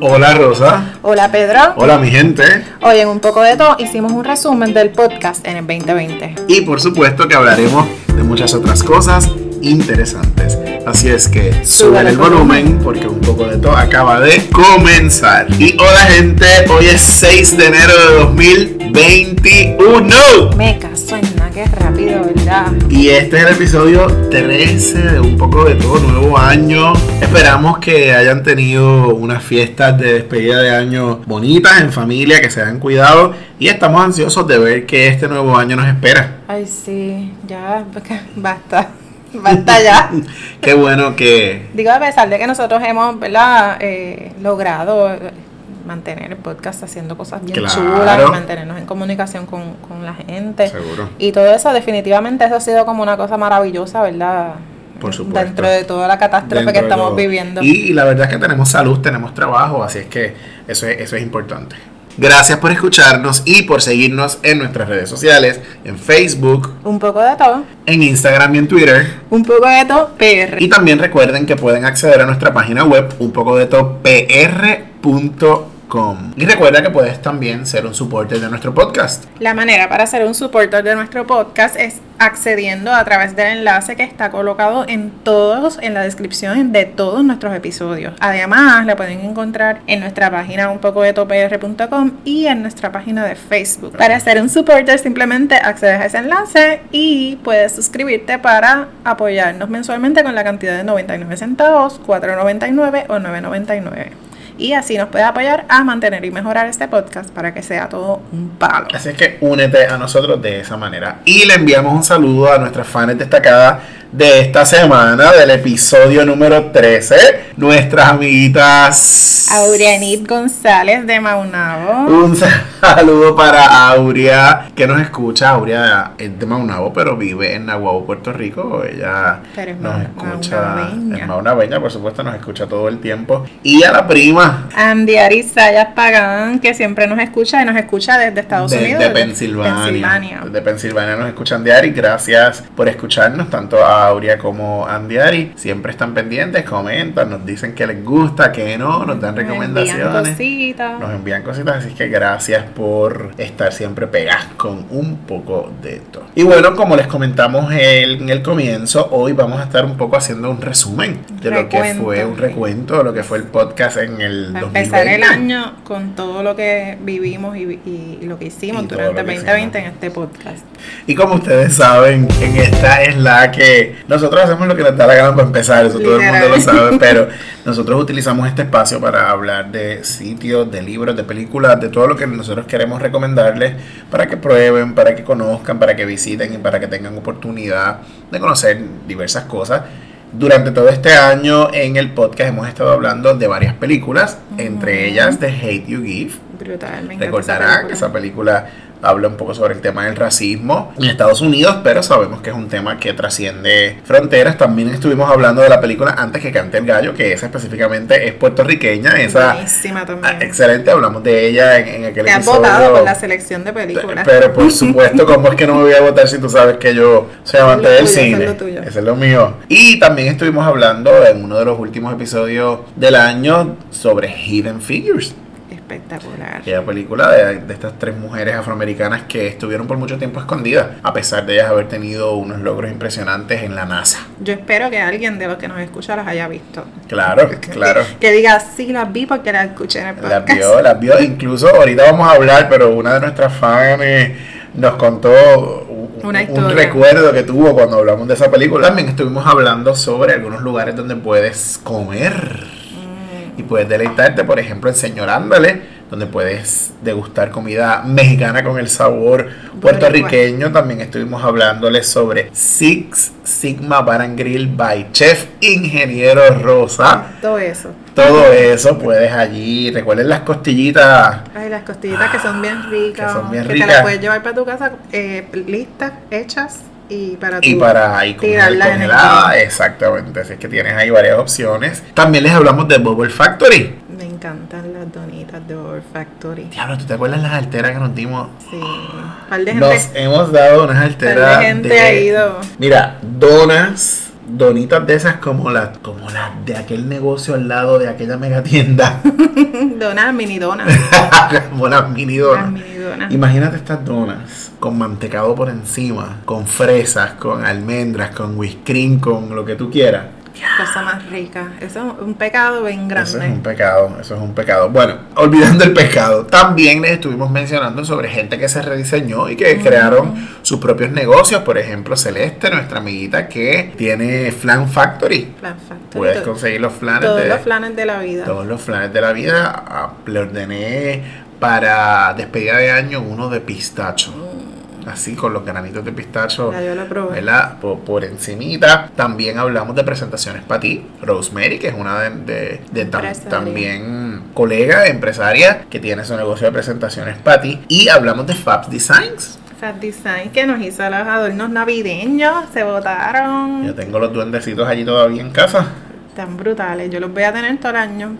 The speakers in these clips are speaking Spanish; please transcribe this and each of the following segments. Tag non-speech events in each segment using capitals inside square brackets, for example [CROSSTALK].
Hola Rosa. Hola Pedro. Hola mi gente. Hoy en un poco de todo hicimos un resumen del podcast en el 2020. Y por supuesto que hablaremos de muchas otras cosas interesantes. Así es que suban el volumen porque un poco de todo acaba de comenzar. Y hola gente, hoy es 6 de enero de 2021. Me caso en que rápido, ¿verdad? Y este es el episodio 13 de un poco de todo, nuevo año. Esperamos que hayan tenido unas fiestas de despedida de año bonitas en familia, que se hayan cuidado y estamos ansiosos de ver que este nuevo año nos espera. Ay, sí, ya, basta. [LAUGHS] Basta ya. [LAUGHS] Qué bueno que... Digo, a pesar de que nosotros hemos, ¿verdad? Eh, logrado mantener el podcast haciendo cosas bien chulas y mantenernos en comunicación con, con la gente. Seguro. Y todo eso, definitivamente, eso ha sido como una cosa maravillosa, ¿verdad? Por supuesto. Dentro de toda la catástrofe que estamos viviendo. Y, la verdad es que tenemos salud, tenemos trabajo, así es que eso es, eso es importante. Gracias por escucharnos y por seguirnos en nuestras redes sociales, en Facebook. Un poco de todo. En Instagram y en Twitter. Un poco de todo PR. Y también recuerden que pueden acceder a nuestra página web, un poco de todo Y recuerda que puedes también ser un supporter de nuestro podcast. La manera para ser un supporter de nuestro podcast es accediendo a través del enlace que está colocado en todos, en la descripción de todos nuestros episodios. Además, la pueden encontrar en nuestra página un poco de topr.com y en nuestra página de Facebook. Para ser un supporter, simplemente accedes a ese enlace y puedes suscribirte para apoyarnos mensualmente con la cantidad de 99 centavos, 4.99 o 9.99 y así nos puede apoyar a mantener y mejorar este podcast para que sea todo un palo. Así es que únete a nosotros de esa manera. Y le enviamos un saludo a nuestras fans destacadas de esta semana, del episodio número 13, nuestras amiguitas Aurianit González de Maunabo. Un saludo para Aurea, que nos escucha. Aurea es de Maunabo, pero vive en Nahuabo, Puerto Rico. Ella nos escucha en Maunabeña, por supuesto, nos escucha todo el tiempo. Y a la prima Andy Arizayas Pagán, que siempre nos escucha y nos escucha desde Estados Unidos. Desde Pensilvania. Desde Pensilvania nos escuchan Andy Gracias por escucharnos, tanto a Aurea como Andiari siempre están pendientes, comentan, nos dicen que les gusta, que no, nos dan recomendaciones. Nos envían cositas. Nos envían cositas, así que gracias por estar siempre pegadas con un poco de todo. Y bueno, como les comentamos en el comienzo, hoy vamos a estar un poco haciendo un resumen de lo que fue un recuento de lo que fue el podcast en el Para empezar el año con todo lo que vivimos y, lo que hicimos durante 2020 en este podcast. Y como ustedes saben, en esta es la que nosotros hacemos lo que nos da la gana para empezar, eso todo el mundo lo sabe, pero nosotros utilizamos este espacio para hablar de sitios, de libros, de películas, de todo lo que nosotros queremos recomendarles para que prueben, para que conozcan, para que visiten y para que tengan oportunidad de conocer diversas cosas. Durante todo este año en el podcast hemos estado hablando de varias películas, entre ellas The Hate You Give. Brutalmente. Recordarán que esa película habla un poco sobre el tema del racismo en Estados Unidos, pero sabemos que es un tema que trasciende fronteras. También estuvimos hablando de la película Antes que cante el gallo, que esa específicamente es puertorriqueña. Esa, Buenísima también. Ah, excelente, hablamos de ella en, aquel Te episodio. Has votado por la selección de películas. Pero por [LAUGHS] supuesto, ¿cómo es que no me voy a votar si tú sabes que yo soy amante del cine? Eso es, eso es lo mío. Y también estuvimos hablando en uno de los últimos episodios del año sobre Hidden Figures espectacular. Aquella película de, estas tres mujeres afroamericanas que estuvieron por mucho tiempo escondidas, a pesar de ellas haber tenido unos logros impresionantes en la NASA. Yo espero que alguien de los que nos escucha las haya visto. Claro, [LAUGHS] claro. Que, diga, sí, las vi porque las escuché en el podcast. Las vio, las vio. [LAUGHS] Incluso ahorita vamos a hablar, pero una de nuestras fans nos contó un, recuerdo que tuvo cuando hablamos de esa película. También estuvimos hablando sobre algunos lugares donde puedes comer y puedes deleitarte, por ejemplo, en Señor donde puedes degustar comida mexicana con el sabor puertorriqueño. También estuvimos hablándoles sobre Six Sigma Bar and Grill by Chef Ingeniero Rosa. Todo eso. Todo eso puedes allí. Recuerden las costillitas. Ay, las costillitas que son bien ricas. Que son bien que ricas. te las puedes llevar para tu casa eh, listas, hechas y para, y para ahí congelada, exactamente. Así es que tienes ahí varias opciones. También les hablamos de Bubble Factory. Me encantan las donitas de Bubble Factory. Diablo, ¿tú te acuerdas las alteras que nos dimos? Sí. Par de gente, nos hemos dado unas alteras. Par de gente ha ido. Mira, donas donitas de esas como las como las de aquel negocio al lado de aquella mega tienda. [LAUGHS] donas, mini donas. [LAUGHS] como las mini donas. Imagínate estas donas con mantecado por encima, con fresas, con almendras, con whisk con lo que tú quieras cosa más rica. Eso es un pecado bien grande. Eso es un pecado, eso es un pecado. Bueno, olvidando el pecado, también les estuvimos mencionando sobre gente que se rediseñó y que crearon sus propios negocios. Por ejemplo, Celeste, nuestra amiguita que tiene Flan Factory. Flan Factory. Puedes conseguir los flanes. Todos los flanes de la vida. Todos los flanes de la vida. Ah, le ordené para despedida de año uno de pistacho. Mm así con los granitos de pistacho, ¿verdad? Por, encimita. También hablamos de presentaciones para ti, Rosemary, que es una de, de, también colega empresaria que tiene su negocio de presentaciones para ti. Y hablamos de Fab Designs. Fab Design que nos hizo los adornos navideños, se votaron. Yo tengo los duendecitos allí todavía en casa. Están brutales, yo los voy a tener todo el año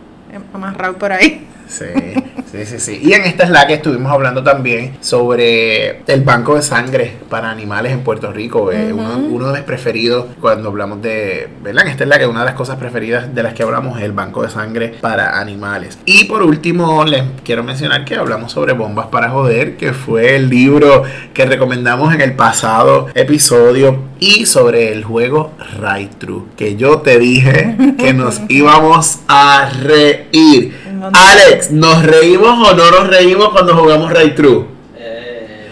amarrado por ahí. Sí, [LAUGHS] sí, sí, sí. Y en esta es la que estuvimos hablando también sobre el banco de sangre para animales en Puerto Rico. Eh, uno, de mis preferidos cuando hablamos de, ¿verdad? En esta es la que una de las cosas preferidas de las que hablamos es el banco de sangre para animales. Y por último, les quiero mencionar que hablamos sobre Bombas para Joder, que fue el libro que recomendamos en el pasado episodio y sobre el juego Right True, que yo te dije que nos [LAUGHS] íbamos a reír. Alex, ¿nos reímos o no nos reímos cuando jugamos Ray True? Eh.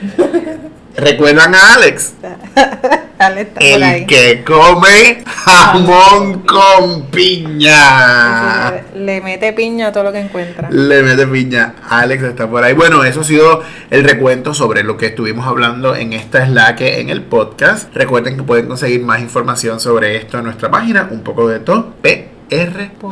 ¿Recuerdan a Alex? [LAUGHS] el que come jamón con piña. Le mete piña a todo lo que encuentra. Le mete piña. Alex está por ahí. Bueno, eso ha sido el recuento sobre lo que estuvimos hablando en esta Slack en el podcast. Recuerden que pueden conseguir más información sobre esto en nuestra página, un poco de todo, pr.com.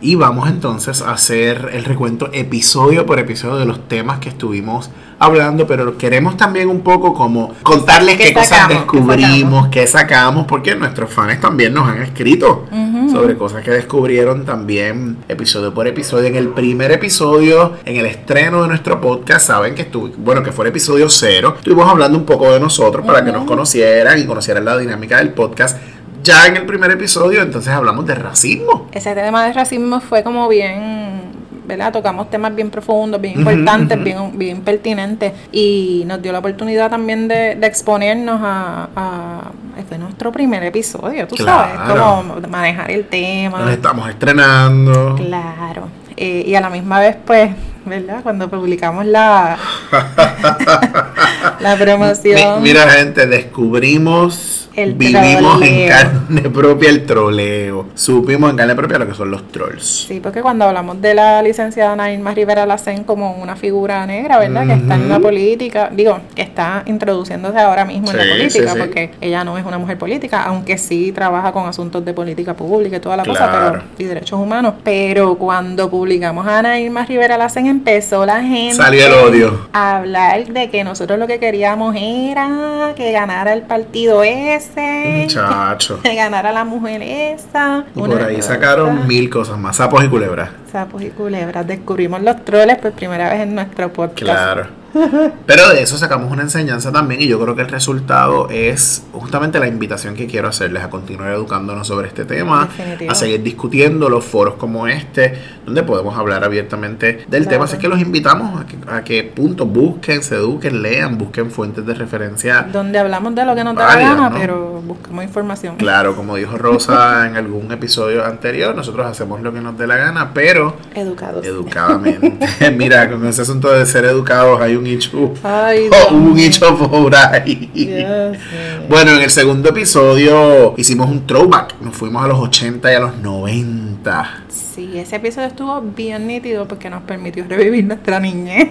Y vamos entonces a hacer el recuento episodio por episodio de los temas que estuvimos hablando, pero queremos también un poco como contarles qué, cosas descubrimos, qué sacamos, porque nuestros fans también nos han escrito sobre cosas que descubrieron también episodio por episodio. En el primer episodio, en el estreno de nuestro podcast, saben que estuvo, bueno, que fue el episodio cero, estuvimos hablando un poco de nosotros para que nos conocieran y conocieran la dinámica del podcast ya en el primer episodio entonces hablamos de racismo. Ese tema de racismo fue como bien, ¿verdad? Tocamos temas bien profundos, bien importantes, bien, bien pertinentes y nos dio la oportunidad también de, exponernos a, a, Este nuestro primer episodio, tú sabes, cómo manejar el tema. Nos estamos estrenando. Claro. Eh, y a la misma vez, pues, ¿verdad? Cuando publicamos la, [LAUGHS] la promoción. Mira, gente, descubrimos Vivimos en carne propia el troleo. Supimos en carne propia lo que son los trolls. Sí, porque cuando hablamos de la licenciada Nailma Rivera Lacen como una figura negra, ¿verdad? Que está en la política, digo, que está introduciéndose ahora mismo en la política, porque ella no es una mujer política, aunque sí trabaja con asuntos de política pública y toda la cosa, pero, y derechos humanos. Pero cuando publicamos a Nailma Rivera Lacen, empezó la gente Salió el odio. a hablar de que nosotros lo que queríamos era que ganara el partido ese Muchacho. [LAUGHS] De ganar a la mujer esa. Y por ahí sacaron mil cosas más. Sapos y culebras. Sapos y culebras. Descubrimos los troles por primera vez en nuestro podcast. Claro. Pero de eso sacamos una enseñanza también y yo creo que el resultado es justamente la invitación que quiero hacerles a continuar educándonos sobre este tema, a seguir discutiendo los foros como este, donde podemos hablar abiertamente del tema. Así que los invitamos a que, punto busquen, se eduquen, lean, busquen fuentes de referencia. Donde hablamos de lo que nos da la gana, pero buscamos información. Claro, como dijo Rosa en algún episodio anterior, nosotros hacemos lo que nos dé la gana, pero educados. Educadamente. [LAUGHS] Mira, con ese asunto de ser educados hay un hecho, [LAUGHS] oh, un hecho por ahí. Bueno, en el segundo episodio hicimos un throwback. Nos fuimos a los 80 y a los 90. Sí, ese episodio estuvo bien nítido porque nos permitió revivir nuestra niñez.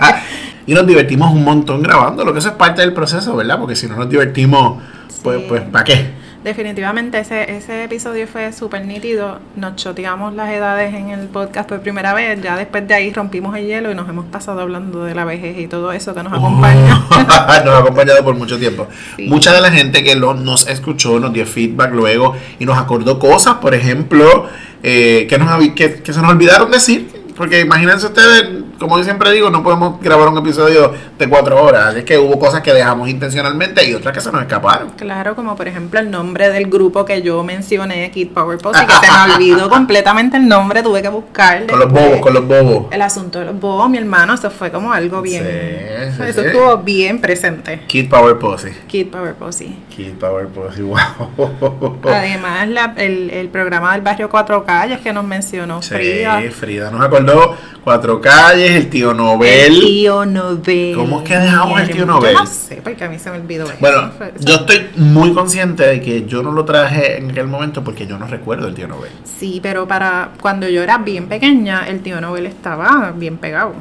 [LAUGHS] y nos divertimos un montón grabando, lo que eso es parte del proceso, ¿verdad? Porque si no nos divertimos, pues, pues ¿para qué? Definitivamente ese, ese episodio fue súper nítido. Nos choteamos las edades en el podcast por primera vez. Ya después de ahí rompimos el hielo y nos hemos pasado hablando de la vejez y todo eso que nos acompaña. [LAUGHS] nos ha acompañado por mucho tiempo. Mucha de la gente que lo, nos escuchó nos dio feedback luego y nos acordó cosas, por ejemplo, eh, que, nos, que, que se nos olvidaron decir. Porque imagínense ustedes como yo siempre digo, no podemos grabar un episodio de cuatro horas. Es que hubo cosas que dejamos intencionalmente y otras que se nos escaparon. Claro, como por ejemplo el nombre del grupo que yo mencioné, Kid Power Pose, que se me [LAUGHS] olvidó completamente el nombre, tuve que buscar. Con los bobos, con los bobos. El asunto de los bobos, mi hermano, eso fue como algo bien. Sí, eso estuvo bien presente. Kid Power Pose. Kid Power Pose. Kid Power Pose, wow. Además, el, el, programa del barrio Cuatro Calles que nos mencionó Frida. Sí, Frida nos acordó Cuatro Calles, el tío Nobel. El tío Nobel. ¿Cómo es que dejamos el tío Nobel? Yo no sé, porque a mí se me olvidó eso. Bueno, yo estoy muy consciente de que yo no lo traje en aquel momento porque yo no recuerdo el tío Nobel. Sí, pero para cuando yo era bien pequeña, el tío Nobel estaba bien pegado.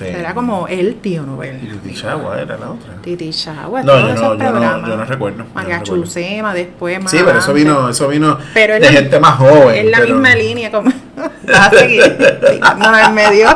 Era como el tío Nobel. Y Titi Chagua era la otra. Titi Chagua, no, yo no, yo no, yo no, recuerdo. Después más Sí, pero eso vino, eso vino pero de gente más joven. Es la misma línea, como vas a seguir no en medio.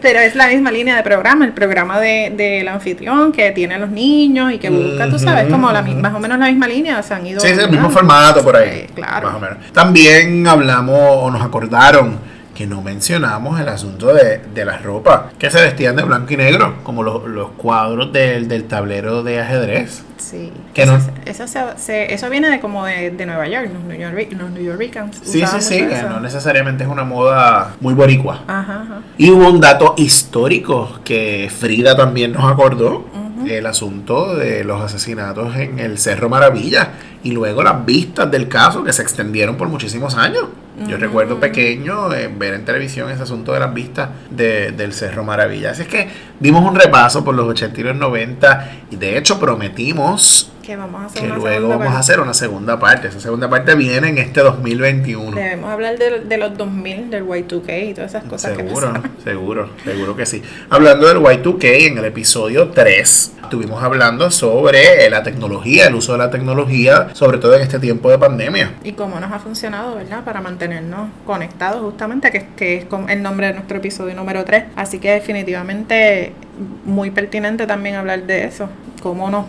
Pero es la misma línea de programa, el programa del de, anfitrión que tiene a los niños y que busca, tú sabes, como la, más o menos la misma línea, se han ido. Sí, es el mismo formato por ahí. claro. Más o menos. También hablamos o nos acordaron que no mencionamos el asunto de, de la ropa, que se vestían de blanco y negro, como los, los cuadros del, del, tablero de ajedrez. Sí. Que eso, no, eso, viene de como de, de Nueva York, los New, York, los New Yorkers. Sí, sí, sí, que no necesariamente es una moda muy boricua. Ajá, ajá. Y hubo un dato histórico que Frida también nos acordó el asunto de los asesinatos en el Cerro Maravilla y luego las vistas del caso que se extendieron por muchísimos años. Yo recuerdo pequeño eh, ver en televisión ese asunto de las vistas de, del Cerro Maravilla. Así es que dimos un repaso por los 80 y los 90 y de hecho prometimos que, vamos a hacer que luego vamos a hacer una segunda parte. Esa segunda parte viene en este 2021. Debemos hablar de, de los 2000, del Y2K y todas esas cosas. Seguro, seguro, seguro que sí. Hablando del Y2K, en el episodio 3 estuvimos hablando sobre la tecnología, el uso de la tecnología, sobre todo en este tiempo de pandemia. Y cómo nos ha funcionado, ¿verdad? Para mantenernos conectados justamente, que, que es el nombre de nuestro episodio número 3. Así que definitivamente muy pertinente también hablar de eso, cómo nos,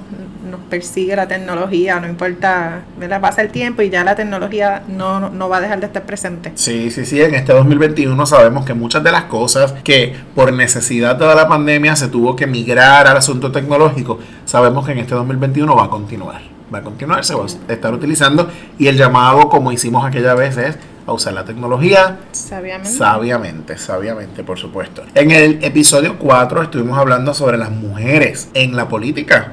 nos persigue la tecnología, no importa, ¿verdad? pasa el tiempo y ya la tecnología no, no va a dejar de estar presente. Sí, sí, sí, en este 2021 sabemos que muchas de las cosas que por necesidad de la pandemia se tuvo que migrar al asunto tecnológico, sabemos que en este 2021 va a continuar, va a continuar, se va a estar utilizando y el llamado, como hicimos aquella vez, es a usar la tecnología sabiamente. sabiamente, sabiamente, por supuesto. En el episodio 4 estuvimos hablando sobre las mujeres en la política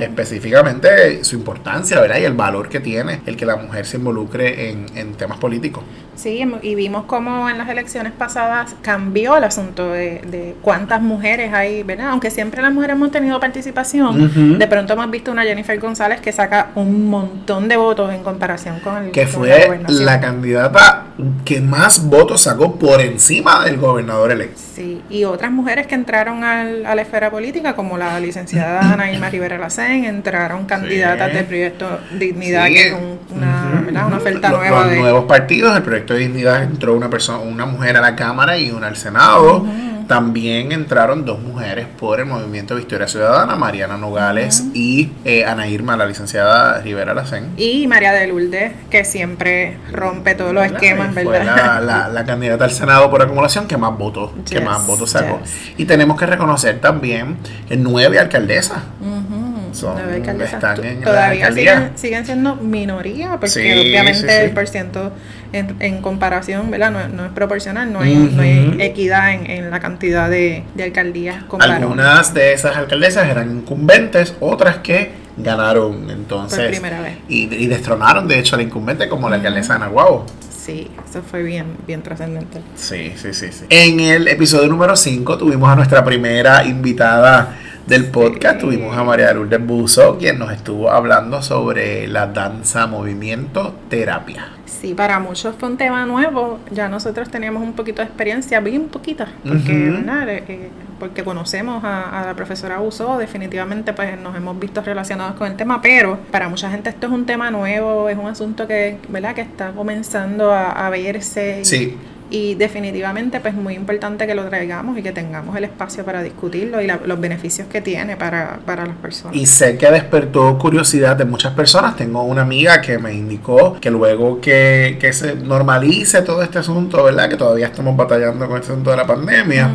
específicamente su importancia, ¿verdad? Y el valor que tiene el que la mujer se involucre en, en temas políticos. Sí, y vimos cómo en las elecciones pasadas cambió el asunto de, de cuántas mujeres hay, ¿verdad? Aunque siempre las mujeres hemos tenido participación, de pronto hemos visto una Jennifer González que saca un montón de votos en comparación con el que fue la, candidata que más votos sacó por encima del gobernador electo. Sí, y otras mujeres que entraron al, a la esfera política, como la licenciada Ana Irma Rivera Lacén, entraron candidatas del proyecto Dignidad, que es una, una oferta nueva. de... nuevos partidos, el proyecto de dignidad entró una persona, una mujer a la Cámara y una al Senado. También entraron dos mujeres por el Movimiento Victoria Ciudadana, Mariana Nogales y eh, Ana Irma, la licenciada Rivera Lacén. Y María de Lourdes, que siempre rompe todos los esquemas, Fue la, la, candidata al Senado por acumulación que más votos, que más votos sacó. Y tenemos que reconocer también que nueve alcaldesas. Son, están en todavía siguen, siguen, siendo minoría, porque obviamente el porciento en, en comparación, ¿verdad? No, es proporcional, no hay, no hay equidad en, en, la cantidad de, de alcaldías. Algunas de esas alcaldesas eran incumbentes, otras que ganaron entonces. Por primera vez. Y, y destronaron, de hecho, a la incumbente como la alcaldesa de Anahuabo. Sí, eso fue bien, bien trascendente. Sí, sí, sí, sí. En el episodio número 5 tuvimos a nuestra primera invitada del podcast tuvimos a María Lourdes Buzo, quien nos estuvo hablando sobre la danza, movimiento, terapia. Sí, para muchos fue un tema nuevo. Ya nosotros teníamos un poquito de experiencia, bien poquita, porque, eh, eh, porque conocemos a, la profesora Buzo, definitivamente pues nos hemos visto relacionados con el tema, pero para mucha gente esto es un tema nuevo, es un asunto que, ¿verdad? que está comenzando a, a verse. Sí y definitivamente pues muy importante que lo traigamos y que tengamos el espacio para discutirlo y los beneficios que tiene para, para las personas. Y sé que despertó curiosidad de muchas personas. Tengo una amiga que me indicó que luego que, que se normalice todo este asunto, ¿verdad? Que todavía estamos batallando con este asunto de la pandemia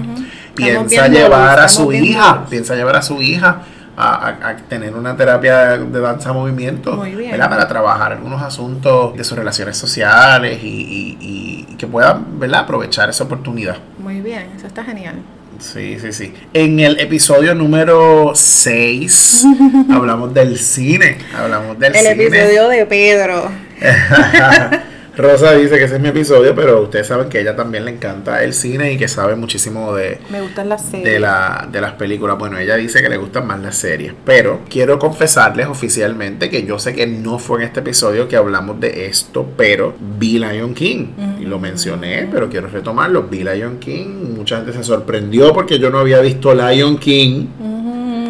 piensa llevar a su hija, piensa llevar a su hija a, tener una terapia de danza movimiento para trabajar algunos asuntos de sus relaciones sociales y, que puedan ¿verdad? aprovechar esa oportunidad. Muy bien, eso está genial. Sí, sí, sí. En el episodio número 6 [LAUGHS] hablamos del cine. Hablamos del el episodio de Pedro. [LAUGHS] Rosa dice que ese es mi episodio, pero ustedes saben que a ella también le encanta el cine y que sabe muchísimo de, Me gustan las series. de, la, de las películas. Bueno, ella dice que le gustan más las series, pero quiero confesarles oficialmente que yo sé que no fue en este episodio que hablamos de esto, pero vi Lion King y lo mencioné, pero quiero retomarlo. Vi Lion King, mucha gente se sorprendió porque yo no había visto Lion King.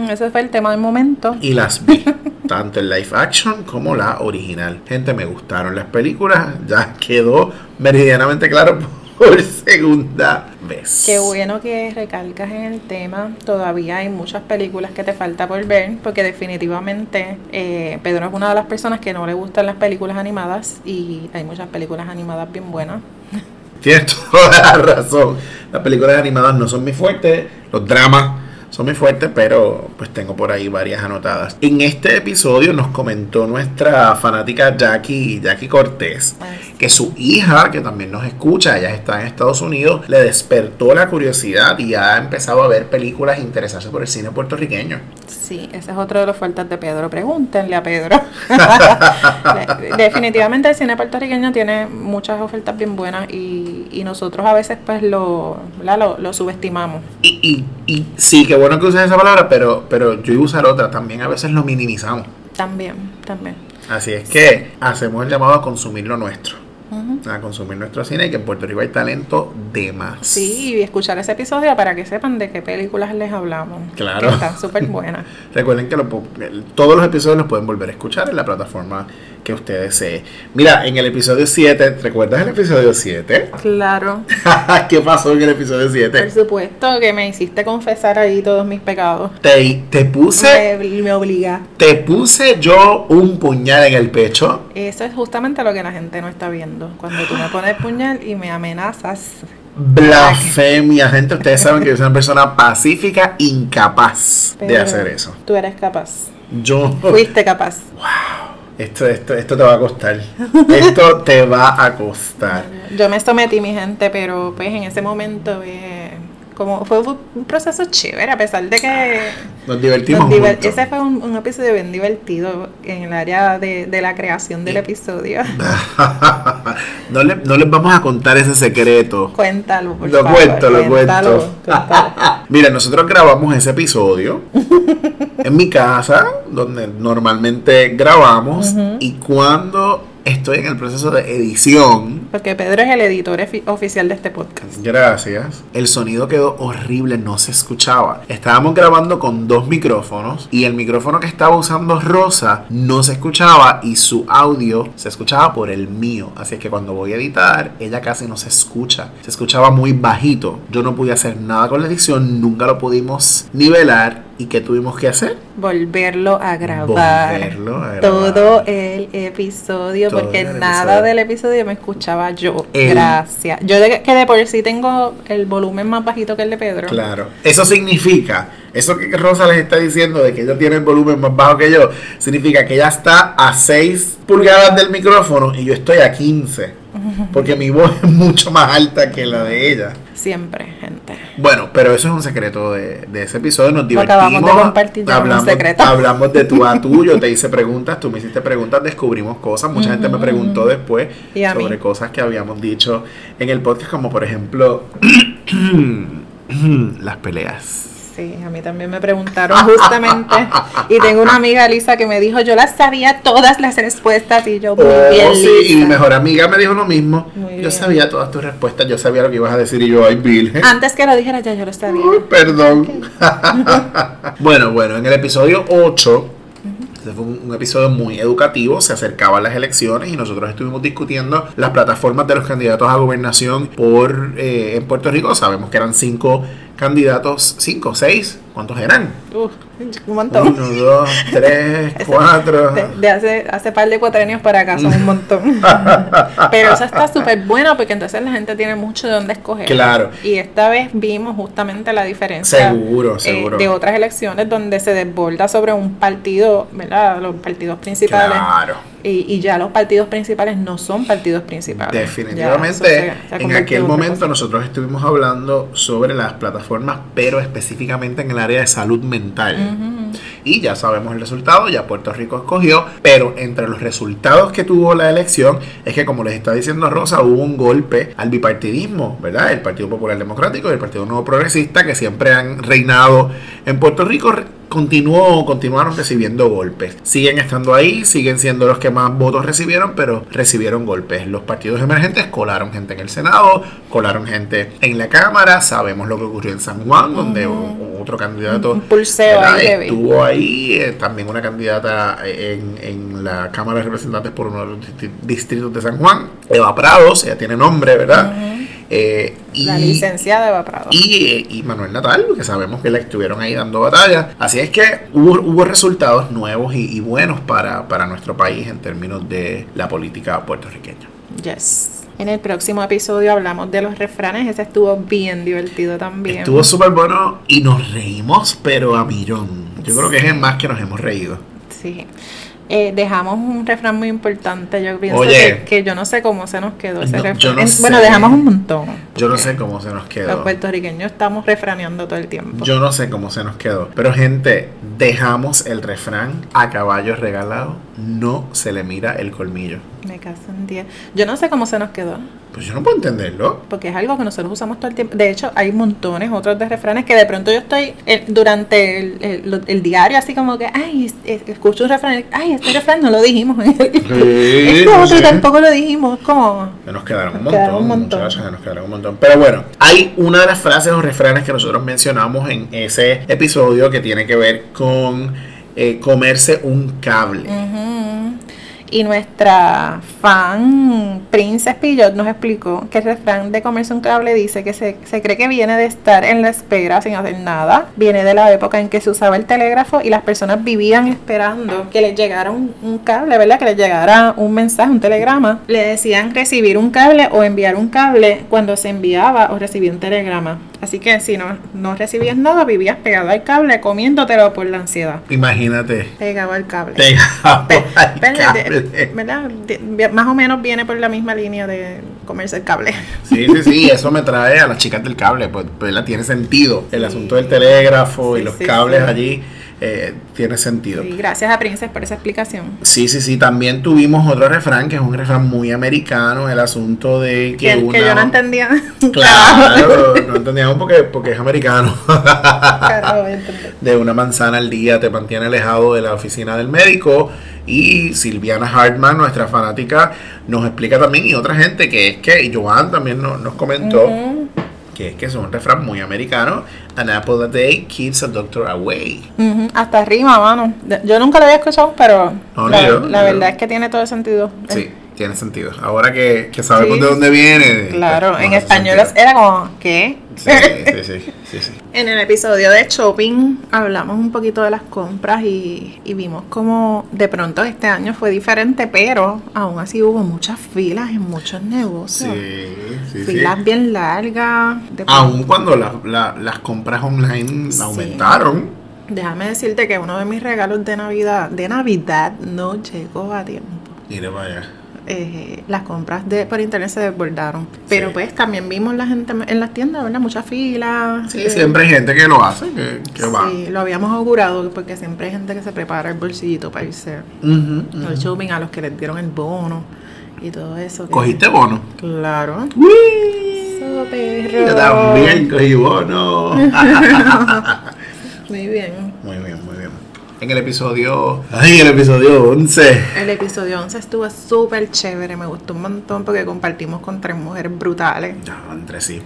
Ese fue el tema del momento. Y las vi. [LAUGHS] tanto el live action como la original. Gente, me gustaron las películas, ya quedó meridianamente claro por segunda vez. Qué bueno que recalcas en el tema. Todavía hay muchas películas que te falta por ver, porque definitivamente eh, Pedro es una de las personas que no le gustan las películas animadas y hay muchas películas animadas bien buenas. Tienes [LAUGHS] toda la razón. Las películas animadas no son muy fuertes, los dramas son muy fuertes, pero pues tengo por ahí varias anotadas. En este episodio nos comentó nuestra fanática Jackie, Jackie Cortés, que su hija, que también nos escucha, ella está en Estados Unidos, le despertó la curiosidad y ha empezado a ver películas e interesarse por el cine puertorriqueño. Sí, ese es otro de los fuertes de Pedro. Pregúntenle a Pedro. [LAUGHS] Definitivamente el cine puertorriqueño tiene muchas ofertas bien buenas y, nosotros a veces pues lo, lo, subestimamos. Y, y, y sí, que bueno que uses esa palabra, pero, pero yo iba a usar otra. También a veces lo minimizamos. También, también. Así es que hacemos el llamado a consumir lo nuestro a consumir nuestro cine y que en Puerto Rico hay talento de más. Sí, y escuchar ese episodio para que sepan de qué películas les hablamos. Claro. [LAUGHS] Que están súper buenas. Recuerden que todos los episodios los pueden volver a escuchar en la plataforma que usted desee. Mira, en el episodio 7, ¿recuerdas el episodio 7? Claro. [LAUGHS] ¿Qué pasó en el episodio 7? Por supuesto que me hiciste confesar ahí todos mis pecados. Te, te puse... Me, me obliga. Te puse yo un puñal en el pecho. Eso es justamente lo que la gente no está viendo. Cuando tú me pones puñal y me amenazas. Blasfemia, gente. Ustedes saben que yo soy una persona pacífica, incapaz de hacer eso. Tú eres capaz. Yo. Fuiste capaz. Wow. Esto, esto, esto te va a costar. [LAUGHS] esto te va a costar. Yo me sometí, mi gente, pero pues en ese momento eh, como fue un proceso chévere, a pesar de que nos divertimos. ese fue un, episodio bien divertido en el área de, la creación del episodio. [LAUGHS] no, le, no les vamos a contar ese secreto. Cuéntalo, por lo Cuento, lo cuento, [LAUGHS] Mira, nosotros grabamos ese episodio en mi casa, donde normalmente grabamos, y cuando estoy en el proceso de edición. Porque Pedro es el editor oficial de este podcast. Gracias. El sonido quedó horrible, no se escuchaba. Estábamos grabando con dos micrófonos y el micrófono que estaba usando Rosa no se escuchaba y su audio se escuchaba por el mío. Así que cuando voy a editar, ella casi no se escucha. Se escuchaba muy bajito. Yo no pude hacer nada con la edición, nunca lo pudimos nivelar ¿Y qué tuvimos que hacer? Volverlo a grabar. Todo el episodio, porque nada del episodio me escuchaba yo. Gracias. Yo de, que de por sí tengo el volumen más bajito que el de Pedro. Claro. Eso significa, eso que Rosa les está diciendo de que ella tiene el volumen más bajo que yo, significa que ella está a 6 pulgadas del micrófono y yo estoy a 15. [LAUGHS] Porque mi voz es mucho más alta que la de ella. Siempre, gente. Bueno, pero eso es un secreto de, ese episodio. Nos divertimos. Acabamos de compartir hablamos, un secreto. Hablamos de tú a tú. Yo te hice [LAUGHS] preguntas, tú me hiciste preguntas, descubrimos cosas. Mucha gente me preguntó después sobre cosas que habíamos dicho en el podcast, como por ejemplo [CLEARS THROAT] las peleas. Sí, a mí también me preguntaron justamente. y tengo una amiga, Lisa, que me dijo, yo las sabía todas las respuestas y yo, muy oh, bien, sí, y mi mejor amiga me dijo lo mismo. yo sabía todas tus respuestas, yo sabía lo que ibas a decir y yo, ay, Bill. Antes que lo dijera ya, yo lo sabía. perdón. [LAUGHS] bueno, bueno, en el episodio 8 este fue un, episodio muy educativo, se acercaban las elecciones y nosotros estuvimos discutiendo las plataformas de los candidatos a gobernación por eh, en Puerto Rico. Sabemos que eran cinco candidatos, cinco, seis, ¿cuántos eran? [LAUGHS] Un montón. Uno, dos, tres, [LAUGHS] cuatro. De, hace, hace par de cuatrenios para acá son un montón. [LAUGHS] Pero eso está súper bueno porque entonces la gente tiene mucho de dónde escoger. Claro. Y esta vez vimos justamente la diferencia. Seguro, eh, seguro. de otras elecciones donde se desborda sobre un partido, ¿verdad? Los partidos principales. Claro. Y, y, ya los partidos principales no son partidos principales. Definitivamente, en aquel momento nosotros estuvimos hablando sobre las plataformas, pero específicamente en el área de salud mental. Y ya sabemos el resultado, ya Puerto Rico escogió, pero entre los resultados que tuvo la elección es que, como les está diciendo Rosa, hubo un golpe al bipartidismo, ¿verdad? El Partido Popular Democrático y el Partido Nuevo Progresista, que siempre han reinado en Puerto Rico, continuó, continuaron recibiendo golpes. Siguen estando ahí, siguen siendo los que más votos recibieron, pero recibieron golpes. Los partidos emergentes colaron gente en el Senado, colaron gente en la Cámara. Sabemos lo que ocurrió en San Juan, donde otro candidato un pulseo ahí estuvo ahí. Eh, también una candidata en, en, la Cámara de Representantes por uno de los distritos de San Juan, Eva Prados, ella tiene nombre, ¿verdad? Eh, y, la licenciada Eva Prado. Y, y, Manuel Natal, que sabemos que la estuvieron ahí dando batalla. Así es que hubo, hubo resultados nuevos y, buenos para, para nuestro país en términos de la política puertorriqueña. Yes. En el próximo episodio hablamos de los refranes. Ese estuvo bien divertido también. Estuvo súper bueno y nos reímos, pero a millón. Yo creo que es el más que nos hemos reído. Sí. Eh, dejamos un refrán muy importante. Yo pienso que, yo no sé cómo se nos quedó ese refrán. bueno, dejamos un montón. Yo no sé cómo se nos quedó. Los puertorriqueños estamos refraneando todo el tiempo. Yo no sé cómo se nos quedó. Pero, gente, dejamos el refrán a caballo regalado. No se le mira el colmillo. Me caso en día. Yo no sé cómo se nos quedó. Pues yo no puedo entenderlo. Porque es algo que nosotros usamos todo el tiempo. De hecho, hay montones otros de refranes que de pronto yo estoy eh, durante el, el, diario así como que, ay, escucho un refrán, ay, este refrán no lo dijimos. [LAUGHS] Sí, este otro tampoco lo dijimos. como... Que nos quedaron un montón, un montón. Muchachos, nos quedaron un montón. Pero bueno, hay una de las frases o refranes que nosotros mencionamos en ese episodio que tiene que ver con eh, comerse un cable. Y nuestra fan Princess Pillot nos explicó que el refrán de comerse un cable dice que se, se, cree que viene de estar en la espera sin hacer nada. Viene de la época en que se usaba el telégrafo y las personas vivían esperando que les llegara un, un cable, ¿verdad? Que les llegara un mensaje, un telegrama. Le decían recibir un cable o enviar un cable cuando se enviaba o recibía un telegrama. Así que si no, no recibías nada, vivías pegado al cable, comiéndotelo por la ansiedad. Imagínate. Pegado al cable. Pegado al cable. ¿Verdad? Más o menos viene por la misma línea de comerse el cable. Sí, sí, sí, eso me trae a las chicas del cable, pues, pues tiene sentido. El asunto del telégrafo y los cables allí eh, tiene sentido. Y gracias a Princess por esa explicación. Sí, sí, sí. También tuvimos otro refrán que es un refrán muy americano, el asunto de que, una... que yo no entendía. [LAUGHS] Claro, no entendíamos porque, porque es americano. [LAUGHS] de una manzana al día te mantiene alejado de la oficina del médico. Y Silviana Hartman, nuestra fanática, nos explica también, y otra gente, que es que Joan también nos, nos comentó que es que es un refrán muy americano. An apple a day keeps a doctor away. Hasta rima, mano. Yo nunca lo había escuchado, pero la, verdad es que tiene todo el sentido. Sí, tiene sentido. Ahora que, sabemos de dónde viene. Claro, en español era como, ¿qué? Sí, [LAUGHS] sí, sí, sí, En el episodio de shopping hablamos un poquito de las compras y, vimos como de pronto este año fue diferente, pero aún así hubo muchas filas en muchos negocios. Sí, sí, filas bien largas. Aún cuando las compras online aumentaron. Déjame decirte que uno de mis regalos de Navidad, de Navidad, no llegó a tiempo. Mire, vaya. Eh, las compras de por internet se desbordaron. Pero pues también vimos la gente en las tiendas, ¿verdad? Muchas filas. Sí, siempre hay gente que lo hace, que, va. Sí, lo habíamos augurado porque siempre hay gente que se prepara el bolsillito para irse al shopping, a los que les dieron el bono y todo eso. ¿Cogiste bono? Claro. ¡Uy! Yo también cogí bono. [LAUGHS] [LAUGHS] Muy bien, muy bien en el episodio. ¡Ay, el episodio 11! El episodio 11 estuvo súper chévere, me gustó un montón porque compartimos con tres mujeres brutales. Ya, entre sí.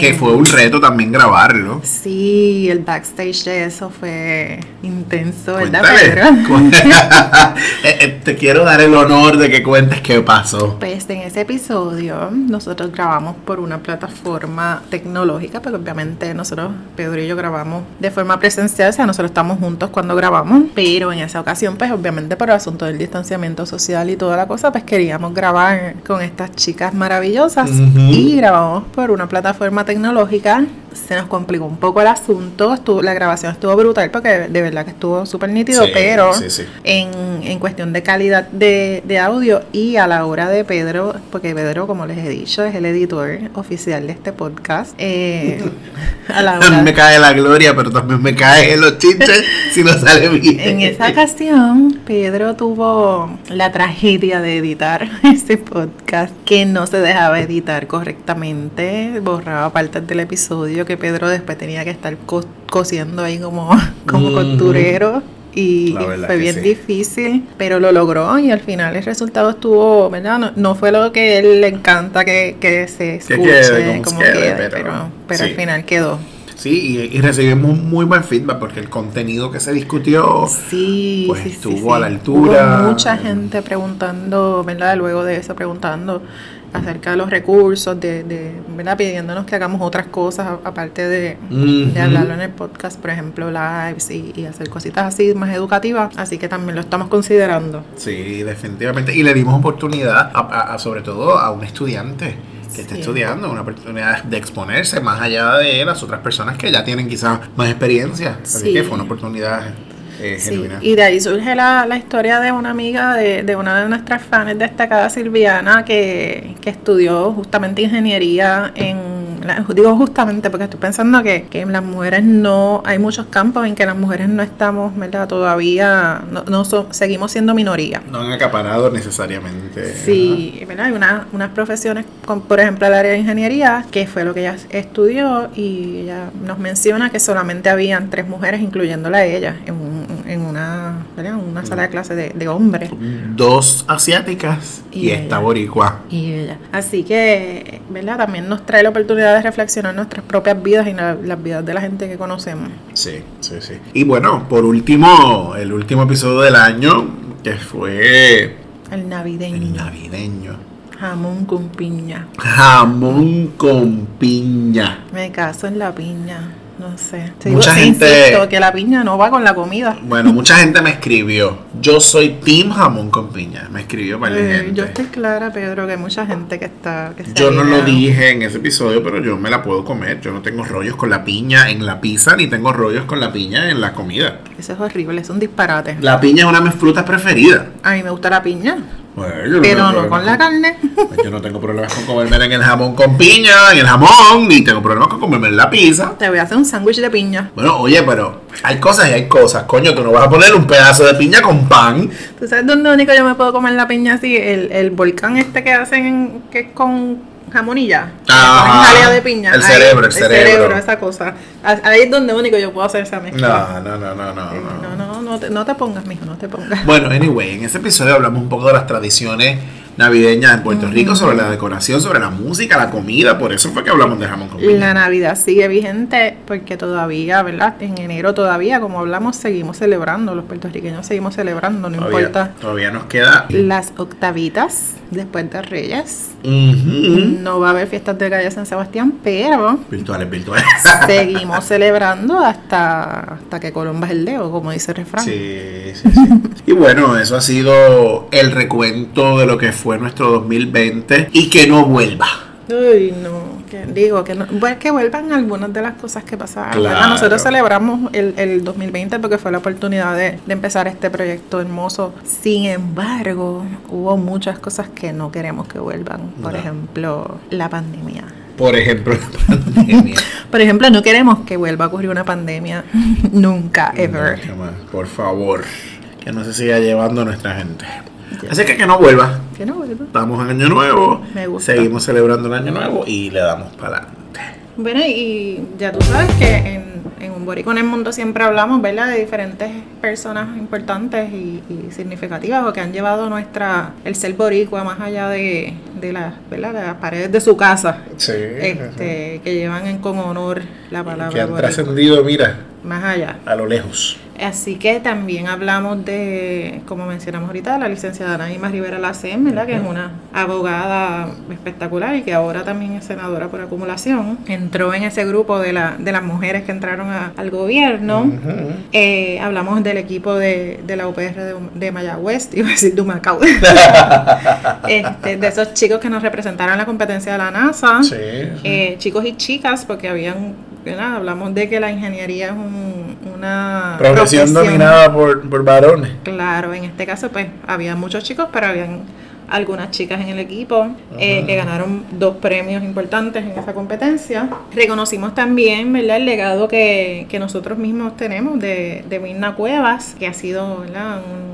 Que fue un reto también grabarlo. Sí, el backstage de eso fue intenso, ¿verdad, [LAUGHS] eh, eh, Te quiero dar el honor de que cuentes qué pasó. Pues en ese episodio nosotros grabamos por una plataforma tecnológica, pero obviamente nosotros, Pedro y yo, grabamos de forma presencial, o sea, nosotros estamos juntos cuando grabamos, pero en esa ocasión, pues obviamente por el asunto del distanciamiento social y toda la cosa, pues queríamos grabar con estas chicas maravillosas y grabamos por una plataforma tecnológica se nos complicó un poco el asunto. Estuvo, la grabación estuvo brutal porque de verdad que estuvo súper nítido, pero En, en, cuestión de calidad de, de, audio y a la hora de Pedro, porque Pedro, como les he dicho, es el editor oficial de este podcast. Eh, a la [LAUGHS] hora me cae la gloria, pero también me cae los chistes si no sale bien. En esa ocasión, Pedro tuvo la tragedia de editar [LAUGHS] este podcast que no se dejaba editar correctamente, borraba partes del episodio que Pedro después tenía que estar cosiendo ahí como, [LAUGHS] como costurero y fue bien difícil, pero lo logró y al final el resultado estuvo, ¿verdad? No, fue lo que él le encanta que, se escuche, como, pero, pero, al final quedó. Sí, y, recibimos muy buen feedback porque el contenido que se discutió sí, pues estuvo a la altura. Hubo mucha gente preguntando, ¿verdad? Luego de eso preguntando acerca de los recursos, de, de ¿verdad? pidiéndonos que hagamos otras cosas aparte de, hablarlo en el podcast, por ejemplo, lives y, hacer cositas así más educativas. Así que también lo estamos considerando. Sí, definitivamente. Y le dimos oportunidad, a, sobre todo a un estudiante que está estudiando, una oportunidad de exponerse más allá de las otras personas que ya tienen quizás más experiencia. Así que fue una oportunidad eh, y de ahí surge la, la historia de una amiga de, de, una de nuestras fans destacadas, Silviana, que, que estudió justamente ingeniería en digo justamente porque estoy pensando que, que las mujeres no, hay muchos campos en que las mujeres no estamos, ¿verdad? Todavía no, no seguimos siendo minoría. No han acaparado necesariamente. Sí, ¿verdad? Hay una, unas profesiones, como por ejemplo el área de ingeniería, que fue lo que ella estudió y ella nos menciona que solamente habían tres mujeres, incluyéndola a ella, en un en una, una sala de clase de, hombres. Dos asiáticas y, esta boricua. Y ella. Así que, ¿verdad? También nos trae la oportunidad de reflexionar nuestras propias vidas y las vidas de la gente que conocemos. Sí, sí, sí. Y bueno, por último, el último episodio del año, que fue... El navideño. El navideño. Jamón con piña. Jamón con piña. Me caso en la piña. No sé. mucha gente. que la piña no va con la comida. Bueno, mucha gente me escribió. Yo soy Team Jamón con piña. Me escribió para eh, gente. Yo estoy clara, Pedro, que hay mucha gente que está. yo no lo dije en ese episodio, pero yo me la puedo comer. Yo no tengo rollos con la piña en la pizza, ni tengo rollos con la piña en la comida. Eso es horrible, es un disparate. La piña es una de mis frutas preferidas. A mí me gusta la piña pero no, con la carne. Pues yo no tengo problemas con comerme en el jamón con piña, en el jamón, ni tengo problemas con comerme en la pizza. Te voy a hacer un sándwich de piña. Bueno, oye, pero hay cosas y hay cosas. Coño, tú no vas a poner un pedazo de piña con pan. ¿Tú sabes dónde único yo me puedo comer la piña así? El, el volcán este que hacen, que es con jamonilla. Ajá. de piña. El cerebro, el, cerebro. El cerebro, esa cosa. Ahí es donde único yo puedo hacer esa mezcla. No, no, no, no, no. No, no, no, te, no te pongas, mijo, no te pongas. Bueno, anyway, en ese episodio hablamos un poco de las tradiciones navideñas en Puerto Rico, sobre la decoración, sobre la música, la comida, por eso fue que hablamos de jamón con piña. La Navidad sigue vigente porque todavía, ¿verdad? En enero todavía, como hablamos, seguimos celebrando, los puertorriqueños seguimos celebrando, no importa. Todavía nos queda las octavitas después de Reyes. No va a haber fiestas de calle San Sebastián, pero virtuales, virtuales. [LAUGHS] seguimos celebrando hasta, hasta que Colomba es el dedo, como dice el refrán. Sí, sí, sí. y bueno, eso ha sido el recuento de lo que fue nuestro 2020 y que no vuelva. Uy, no, que digo que no, pues que vuelvan algunas de las cosas que pasaron. Nosotros celebramos el, el, 2020 porque fue la oportunidad de, de, empezar este proyecto hermoso. Sin embargo, hubo muchas cosas que no queremos que vuelvan. Por ejemplo, la pandemia. Por ejemplo, la [LAUGHS] pandemia. Por ejemplo, no queremos que vuelva a ocurrir una pandemia. [LAUGHS] Nunca, ever. Por favor, que no se siga llevando a nuestra gente. Así que que no vuelva. Que no vuelva. Estamos en Año Nuevo. Me gusta. Seguimos celebrando el Año Nuevo y le damos para adelante. Bueno, y ya tú sabes que en, en Un Boricua en el Mundo siempre hablamos, ¿verdad?, de diferentes personas importantes y, significativas o que han llevado nuestra el ser boricua más allá de, de, la, ¿verdad? de las paredes de su casa. Sí. Este, que llevan en, con honor la palabra. Que han trascendido, mira. Más allá. A lo lejos. Así que también hablamos de, como mencionamos ahorita, la licenciada Naima Rivera Lacen, ¿verdad? Que es una abogada espectacular y que ahora también es senadora por acumulación. Entró en ese grupo de, la, de las mujeres que entraron al gobierno. Eh, hablamos del equipo de, de la UPR de, de, Mayagüez, [LAUGHS] iba a decir de Macao. [LAUGHS] este, de esos chicos que nos representaron la competencia de la NASA. Eh, chicos y chicas, porque habían Hablamos de que la ingeniería es una profesión, dominada por, por, varones. Claro, en este caso pues había muchos chicos, pero habían algunas chicas en el equipo eh, que ganaron dos premios importantes en esa competencia. Reconocimos también ¿verdad? el legado que, que nosotros mismos tenemos de, de Mirna Cuevas, que ha sido ¿verdad? un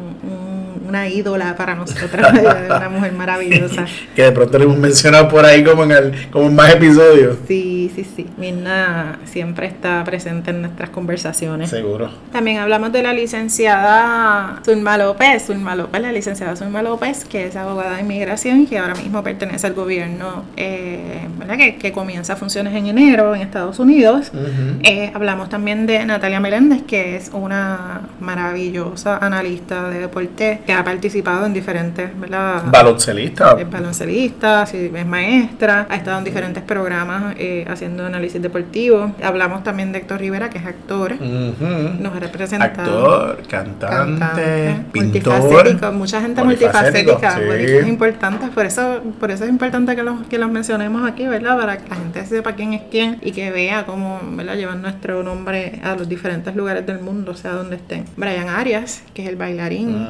una ídola para nosotros, [LAUGHS] una mujer maravillosa. [LAUGHS] que de pronto le hemos mencionado por ahí como en, el, como en más episodios. Sí, sí, sí. Mirna siempre está presente en nuestras conversaciones. Seguro. También hablamos de la licenciada Zulma López, Zulma López, la licenciada Zulma López, que es abogada de inmigración y que ahora mismo pertenece al gobierno, eh, ¿verdad? Que, que, comienza funciones en enero en Estados Unidos. Eh, hablamos también de Natalia Meléndez, que es una maravillosa analista de deporte que ha participado en diferentes, ¿verdad? Baloncelista. Es baloncelista, es maestra, ha estado en diferentes programas eh, haciendo análisis deportivo. Hablamos también de Héctor Rivera, que es actor. Nos representa. Actor, cantante, pintor. mucha gente multifacética. Es importante, por eso, por eso es importante que los, que los mencionemos aquí, ¿verdad? Para que la gente sepa quién es quién y que vea cómo, ¿verdad? Llevan nuestro nombre a los diferentes lugares del mundo, sea donde estén. Brian Arias, que es el bailarín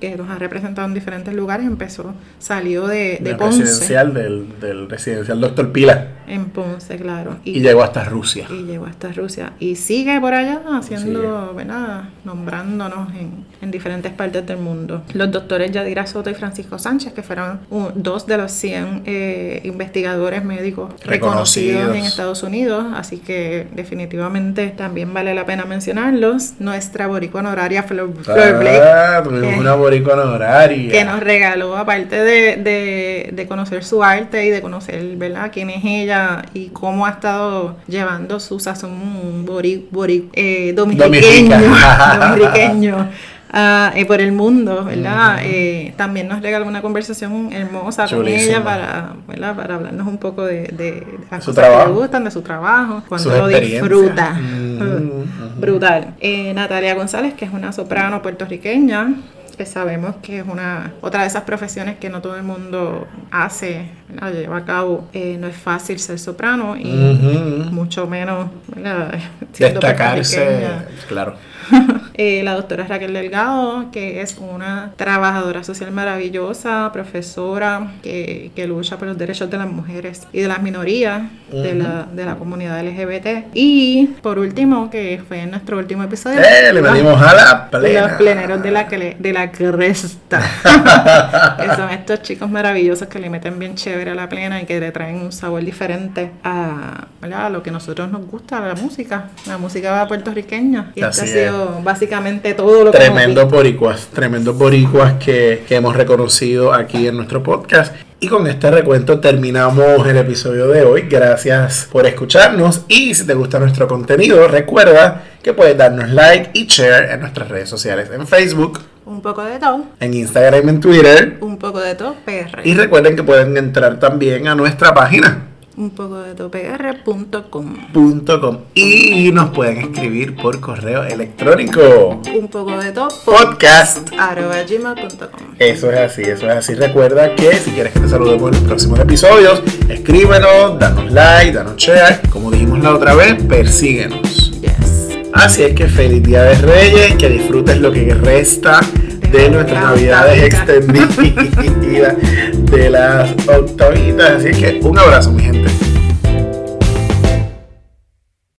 que, nos ha representado en diferentes lugares, empezó, salió de, de Ponce. Residencial del, del residencial Doctor Pila. En Ponce, claro. Y, llegó hasta Rusia. Y llegó hasta Rusia. Y sigue por allá haciendo, ¿verdad? Nombrándonos en, en, diferentes partes del mundo. Los doctores Yadira Soto y Francisco Sánchez, que fueron dos de los 100 eh, investigadores médicos reconocidos. en Estados Unidos. Así que definitivamente también vale la pena mencionarlos. Nuestra boricua honoraria Flor, Flor Blake. Ah, una boricua honoraria. Que nos regaló, aparte de, de, de conocer su arte y de conocer, ¿verdad? Quién es ella y cómo ha estado llevando su sazón bori, bori, eh, [LAUGHS] ah, eh, por el mundo, ¿verdad? Eh, también nos regaló una conversación hermosa con ella para, para hablarnos un poco de, de, las cosas que le gustan, de su trabajo, cuando lo disfruta. Mm, [LAUGHS] Brutal. Natalia González, que es una soprano puertorriqueña, que sabemos que es una otra de esas profesiones que no todo el mundo hace, lleva a cabo. Eh, no es fácil ser soprano y mucho menos [LAUGHS] destacarse, claro. [LAUGHS] Eh, la doctora Raquel Delgado, que es una trabajadora social maravillosa, profesora, que, que lucha por los derechos de las mujeres y de las minorías de, la, de, la, comunidad LGBT. Y por último, que fue en nuestro último episodio, ¡Eh! le venimos a la plena. Los pleneros de la, de la cresta. [LAUGHS] que son estos chicos maravillosos que le meten bien chévere a la plena y que le traen un sabor diferente a, a lo que a nosotros nos gusta, la música, la música puertorriqueña. Y este ha sido básicamente todo lo que Tremendo boricuas, tremendos boricuas que, que hemos reconocido aquí en nuestro podcast. Y con este recuento terminamos el episodio de hoy. Gracias por escucharnos y si te gusta nuestro contenido, recuerda que puedes darnos like y share en nuestras redes sociales en Facebook. Un poco de todo. En Instagram y en Twitter. Un poco de todo, PR. Y recuerden que pueden entrar también a nuestra página un poco de topr.com. Y nos pueden escribir por correo electrónico. Un poco de top podcast. gmail.com. Eso es así, eso es así. Recuerda que si quieres que te saludemos en los próximos episodios, escríbenos, danos like, danos share. Como dijimos la otra vez, persíguenos. Yes. Así es que feliz día de Reyes, que disfrutes lo que resta de nuestras navidades extendidas de las octavitas. Así que un abrazo, mi gente.